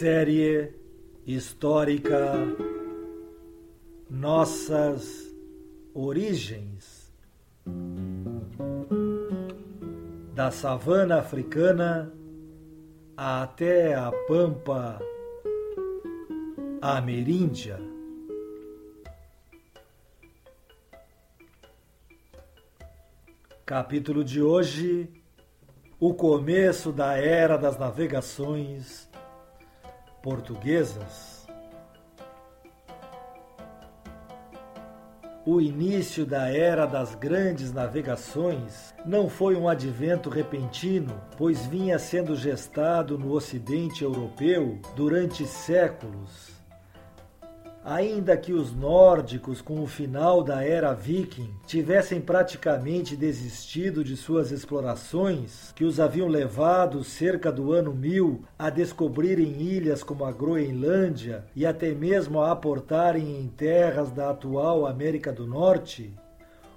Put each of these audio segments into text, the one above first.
Série histórica Nossas Origens da savana africana até a pampa ameríndia. Capítulo de hoje: O começo da era das navegações portuguesas. O início da era das grandes navegações não foi um advento repentino, pois vinha sendo gestado no Ocidente europeu durante séculos Ainda que os nórdicos, com o final da era viking, tivessem praticamente desistido de suas explorações, que os haviam levado cerca do ano 1000 a descobrirem ilhas como a Groenlândia e até mesmo a aportarem em terras da atual América do Norte,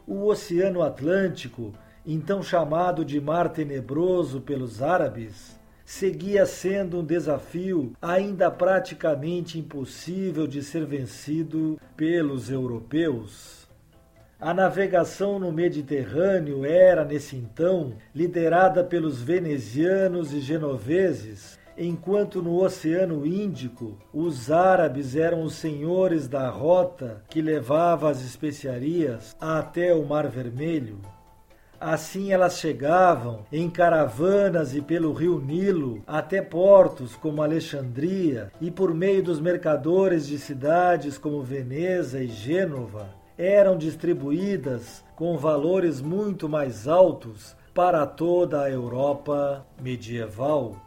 o Oceano Atlântico, então chamado de Mar Tenebroso pelos árabes, seguia sendo um desafio ainda praticamente impossível de ser vencido pelos europeus. A navegação no Mediterrâneo era, nesse então, liderada pelos venezianos e genoveses, enquanto no Oceano Índico os árabes eram os senhores da rota que levava as especiarias até o Mar Vermelho. Assim elas chegavam em caravanas e pelo rio Nilo até portos como Alexandria e por meio dos mercadores de cidades como Veneza e Gênova eram distribuídas com valores muito mais altos para toda a Europa medieval.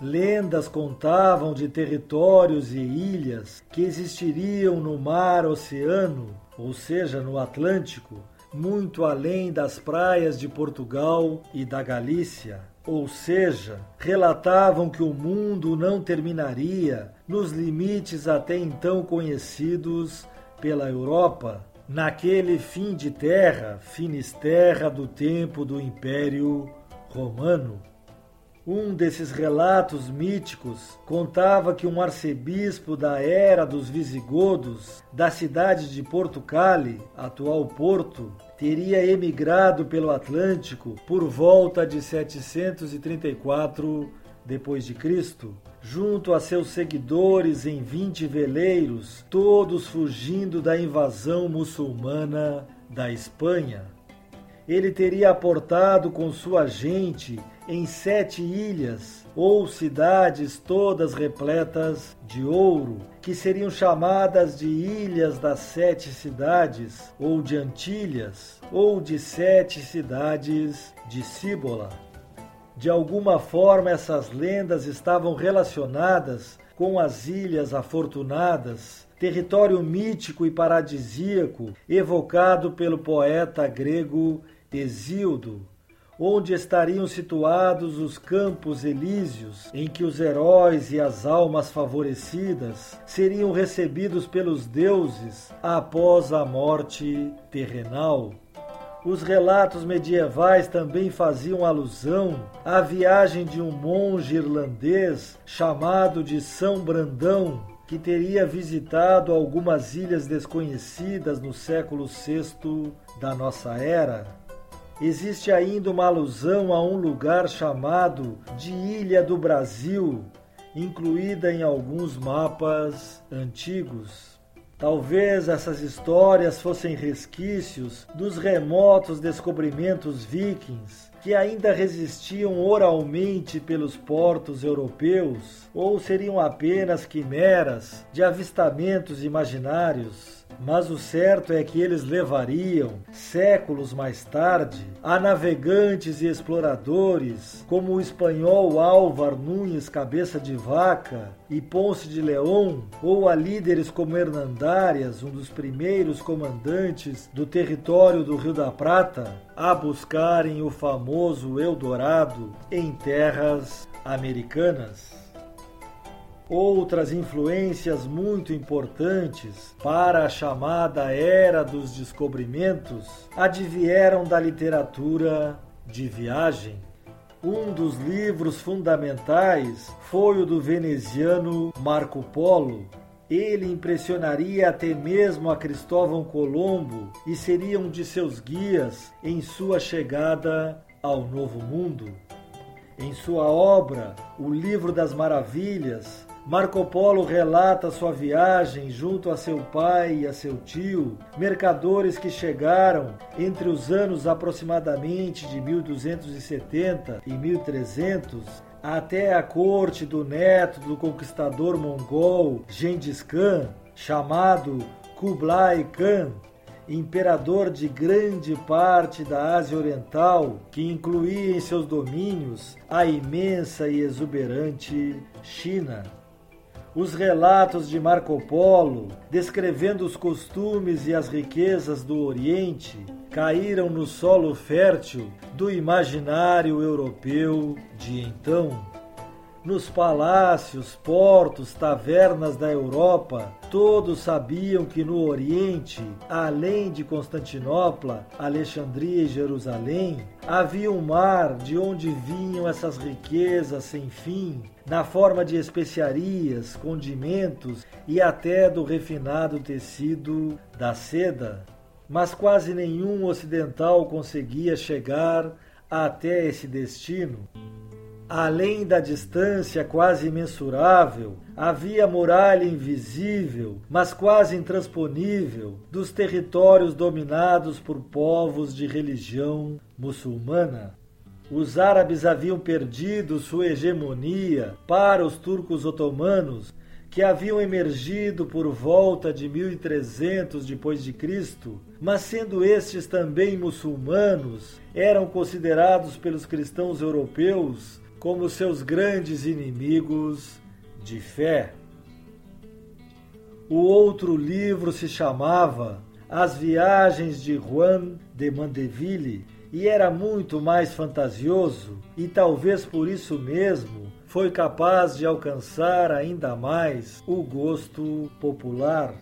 Lendas contavam de territórios e ilhas que existiriam no mar oceano, ou seja, no Atlântico, muito além das praias de Portugal e da Galícia. Ou seja, relatavam que o mundo não terminaria nos limites até então conhecidos pela Europa, naquele fim de terra, finisterra do tempo do Império Romano. Um desses relatos míticos contava que um arcebispo da era dos visigodos, da cidade de Porto Cali, atual Porto, teria emigrado pelo Atlântico por volta de 734 depois de Cristo, junto a seus seguidores em 20 veleiros, todos fugindo da invasão muçulmana da Espanha. Ele teria aportado com sua gente em sete ilhas ou cidades todas repletas de ouro, que seriam chamadas de Ilhas das Sete Cidades, ou de Antilhas, ou de Sete Cidades de Cíbola. De alguma forma, essas lendas estavam relacionadas com as Ilhas Afortunadas, território mítico e paradisíaco evocado pelo poeta grego Hesíodo onde estariam situados os campos elíseos, em que os heróis e as almas favorecidas seriam recebidos pelos deuses após a morte terrenal. Os relatos medievais também faziam alusão à viagem de um monge irlandês chamado de São Brandão, que teria visitado algumas ilhas desconhecidas no século VI da nossa era existe ainda uma alusão a um lugar chamado de Ilha do Brasil, incluída em alguns mapas antigos. Talvez essas histórias fossem resquícios dos remotos descobrimentos vikings que ainda resistiam oralmente pelos portos europeus, ou seriam apenas quimeras de avistamentos imaginários mas o certo é que eles levariam, séculos mais tarde, a navegantes e exploradores como o espanhol Álvar Nunes Cabeça de Vaca e Ponce de León, ou a líderes como Hernandárias, um dos primeiros comandantes do território do Rio da Prata, a buscarem o famoso Eldorado em terras americanas. Outras influências muito importantes para a chamada Era dos Descobrimentos advieram da literatura de viagem. Um dos livros fundamentais foi o do veneziano Marco Polo. Ele impressionaria até mesmo a Cristóvão Colombo e seria um de seus guias em sua chegada ao Novo Mundo. Em sua obra, O Livro das Maravilhas, Marco Polo relata sua viagem junto a seu pai e a seu tio, mercadores que chegaram entre os anos aproximadamente de 1270 e 1300 até a corte do neto do conquistador mongol Gengis Khan, chamado Kublai Khan, imperador de grande parte da Ásia Oriental, que incluía em seus domínios a imensa e exuberante China. Os relatos de Marco Polo, descrevendo os costumes e as riquezas do Oriente, caíram no solo fértil do imaginário europeu de então. Nos palácios, portos, tavernas da Europa, todos sabiam que no Oriente, além de Constantinopla, Alexandria e Jerusalém, havia um mar de onde vinham essas riquezas sem fim, na forma de especiarias, condimentos e até do refinado tecido da seda. Mas quase nenhum ocidental conseguia chegar até esse destino. Além da distância quase imensurável, havia muralha invisível, mas quase intransponível, dos territórios dominados por povos de religião muçulmana. Os árabes haviam perdido sua hegemonia para os turcos otomanos, que haviam emergido por volta de 1300 depois de Cristo, mas sendo estes também muçulmanos, eram considerados pelos cristãos europeus como seus grandes inimigos de fé. O outro livro se chamava As Viagens de Juan de Mandeville e era muito mais fantasioso, e talvez por isso mesmo foi capaz de alcançar ainda mais o gosto popular.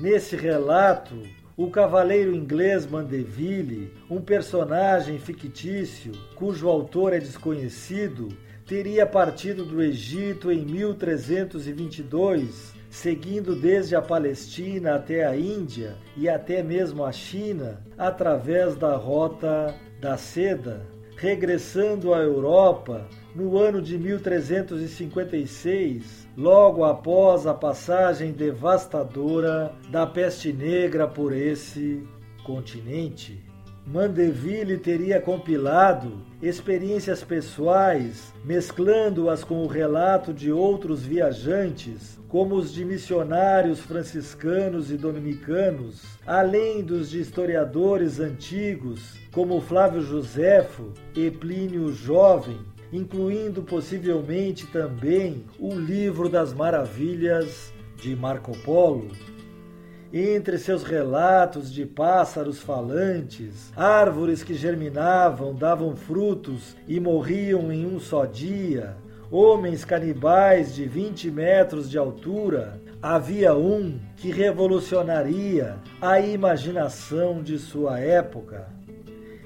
Nesse relato, o cavaleiro inglês Mandeville, um personagem fictício cujo autor é desconhecido, teria partido do Egito em 1322, seguindo desde a Palestina até a Índia e até mesmo a China, através da rota da seda, regressando à Europa no ano de 1356 logo após a passagem devastadora da peste negra por esse continente. Mandeville teria compilado experiências pessoais, mesclando-as com o relato de outros viajantes, como os de missionários franciscanos e dominicanos, além dos de historiadores antigos, como Flávio Joséfo e Plínio Jovem, incluindo possivelmente também o Livro das Maravilhas de Marco Polo. Entre seus relatos de pássaros falantes, árvores que germinavam, davam frutos e morriam em um só dia, homens canibais de 20 metros de altura, havia um que revolucionaria a imaginação de sua época.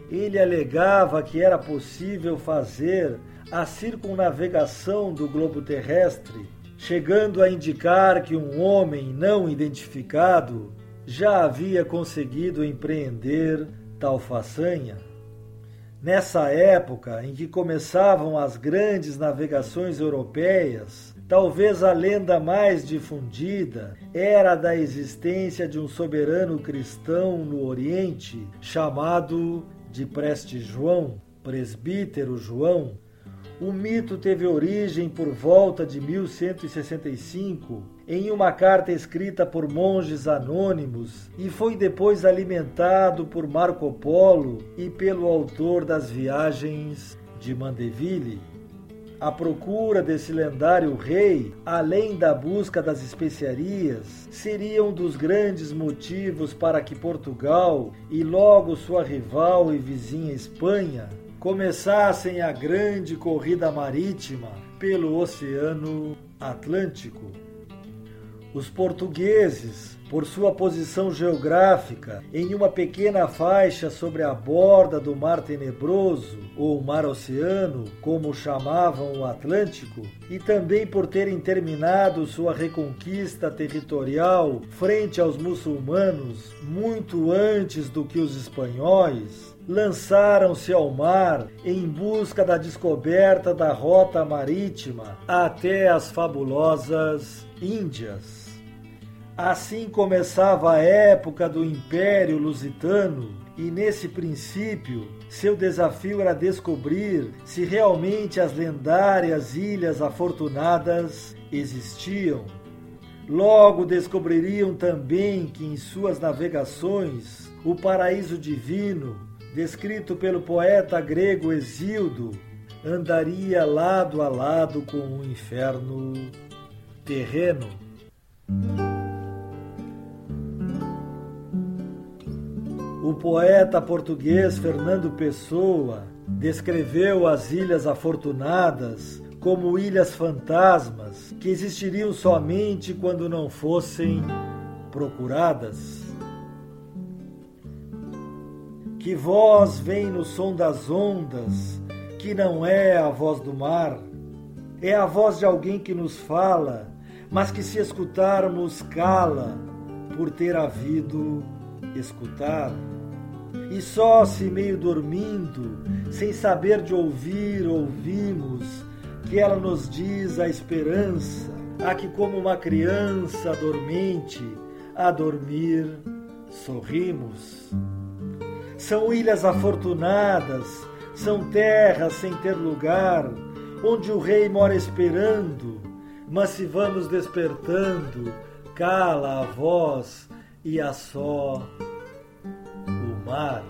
Ele alegava que era possível fazer a circunnavegação do globo terrestre, chegando a indicar que um homem não identificado já havia conseguido empreender tal façanha. Nessa época em que começavam as grandes navegações europeias, talvez a lenda mais difundida era da existência de um soberano cristão no Oriente chamado de Preste João, presbítero João, O mito teve origem por volta de 1165 em uma carta escrita por monges anônimos e foi depois alimentado por Marco Polo e pelo autor das Viagens de Mandeville. A procura desse lendário rei, além da busca das especiarias, seria um dos grandes motivos para que Portugal e logo sua rival e vizinha Espanha começassem a grande corrida marítima pelo Oceano Atlântico. Os portugueses, por sua posição geográfica em uma pequena faixa sobre a borda do Mar Tenebroso, ou Mar Oceano, como chamavam o Atlântico, e também por terem terminado sua reconquista territorial frente aos muçulmanos muito antes do que os espanhóis, lançaram-se ao mar em busca da descoberta da rota marítima até as fabulosas Índias. Assim começava a época do Império Lusitano, e nesse princípio, seu desafio era descobrir se realmente as lendárias Ilhas Afortunadas existiam. Logo descobririam também que em suas navegações o paraíso divino descrito pelo poeta grego Exildo, andaria lado a lado com o inferno terreno. O poeta português Fernando Pessoa descreveu as Ilhas Afortunadas como ilhas fantasmas que existiriam somente quando não fossem procuradas. Que voz vem no som das ondas, que não é a voz do mar, é a voz de alguém que nos fala, mas que se escutarmos cala, por ter havido escutar. E só se meio dormindo, sem saber de ouvir, ouvimos, que ela nos diz a esperança, a que como uma criança dormente, a dormir, sorrimos. São ilhas afortunadas, são terras sem ter lugar, onde o rei mora esperando, mas se vamos despertando, cala a voz e a só o mar.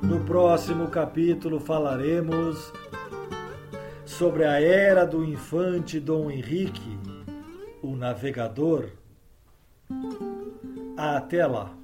No próximo capítulo falaremos sobre a era do infante Dom Henrique, o navegador. Até lá!